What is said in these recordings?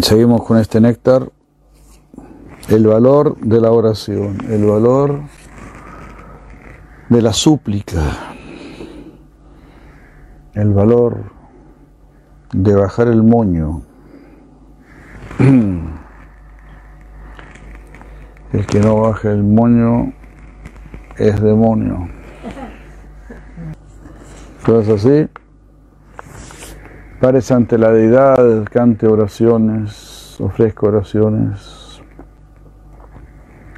Seguimos con este néctar. El valor de la oración, el valor de la súplica, el valor de bajar el moño. El que no baja el moño es demonio. Entonces así, parece ante la deidad, cante oraciones, ofrezca oraciones.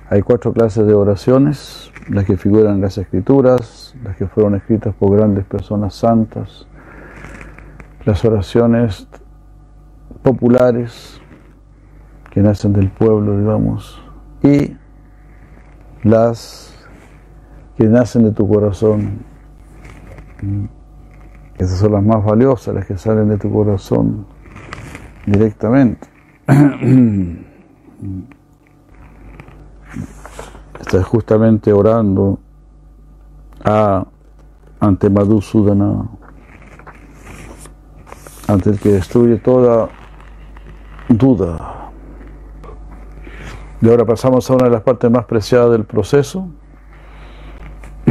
Hay cuatro clases de oraciones, las que figuran en las escrituras, las que fueron escritas por grandes personas santas, las oraciones populares que nacen del pueblo, digamos, y las que nacen de tu corazón. Esas son las más valiosas, las que salen de tu corazón directamente. Estás justamente orando a, ante Madhusudana, ante el que destruye toda duda. Y ahora pasamos a una de las partes más preciadas del proceso,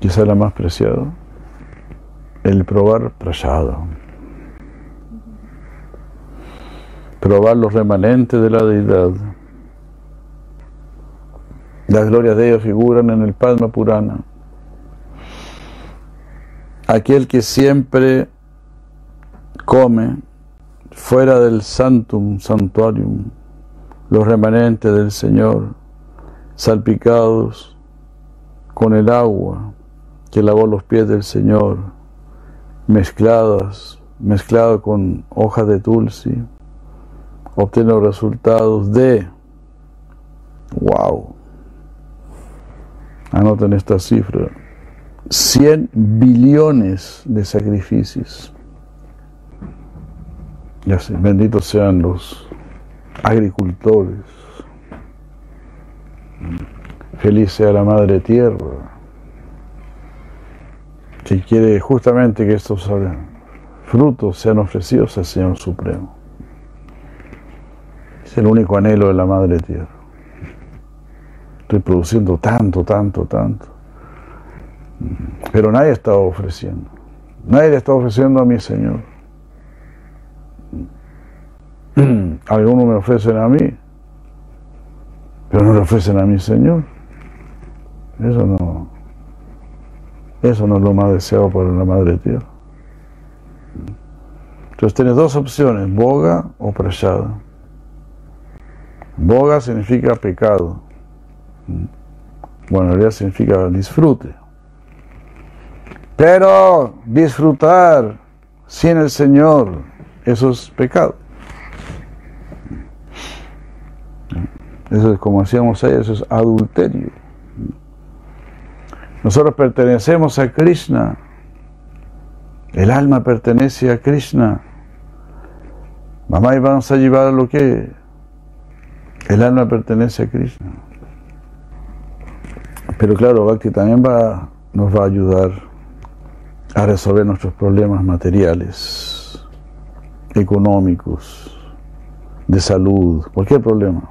quizá la más preciada, el probar prasada. Probar los remanentes de la deidad. Las glorias de ellos figuran en el Padma Purana. Aquel que siempre come fuera del santum, santuarium, los remanentes del Señor, salpicados con el agua que lavó los pies del Señor, mezcladas, mezclado con hojas de tulsi, obtiene los resultados de, wow, anoten esta cifra, 100 billones de sacrificios. Y así, benditos sean los agricultores. Feliz sea la Madre Tierra, que quiere justamente que estos frutos sean ofrecidos al Señor Supremo. Es el único anhelo de la Madre Tierra. Estoy produciendo tanto, tanto, tanto. Pero nadie está ofreciendo. Nadie le está ofreciendo a mi Señor. Algunos me ofrecen a mí, pero no le ofrecen a mi Señor. Eso no, eso no es lo más deseado por la Madre Tierra. Entonces tienes dos opciones, boga o prashada. Boga significa pecado. Bueno, en realidad significa disfrute. Pero disfrutar sin el Señor, eso es pecado. Eso es como hacíamos ahí, eso es adulterio. Nosotros pertenecemos a Krishna. El alma pertenece a Krishna. Mamá y vamos a llevar lo que el alma pertenece a Krishna. Pero claro, Bhakti también va, nos va a ayudar a resolver nuestros problemas materiales, económicos, de salud, cualquier problema.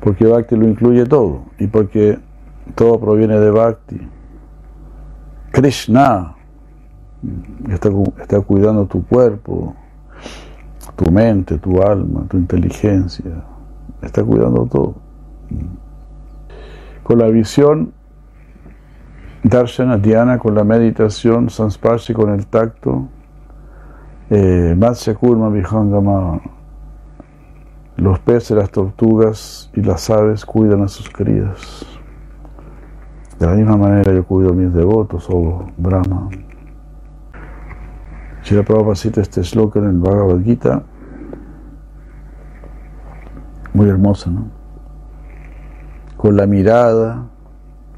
Porque Bhakti lo incluye todo y porque todo proviene de Bhakti. Krishna está, cuidando tu cuerpo, tu mente, tu alma, tu inteligencia, está cuidando todo. Con la visión, Darshana, Dhyana, con la meditación, Sansparshi, con el tacto, eh, Matsya Kurma Vihangama, los peces, las tortugas y las aves cuidan a sus crías. De la misma manera yo cuido a mis devotos, oh Brahma. Si la Prabhupada cita este sloka en el Bhagavad Gita, muy hermoso, ¿no? Con la mirada,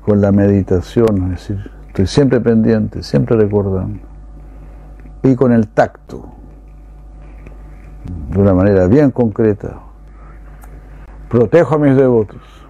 con la meditación, es decir, estoy siempre pendiente, siempre recordando, y con el tacto, de una manera bien concreta, protejo a mis devotos.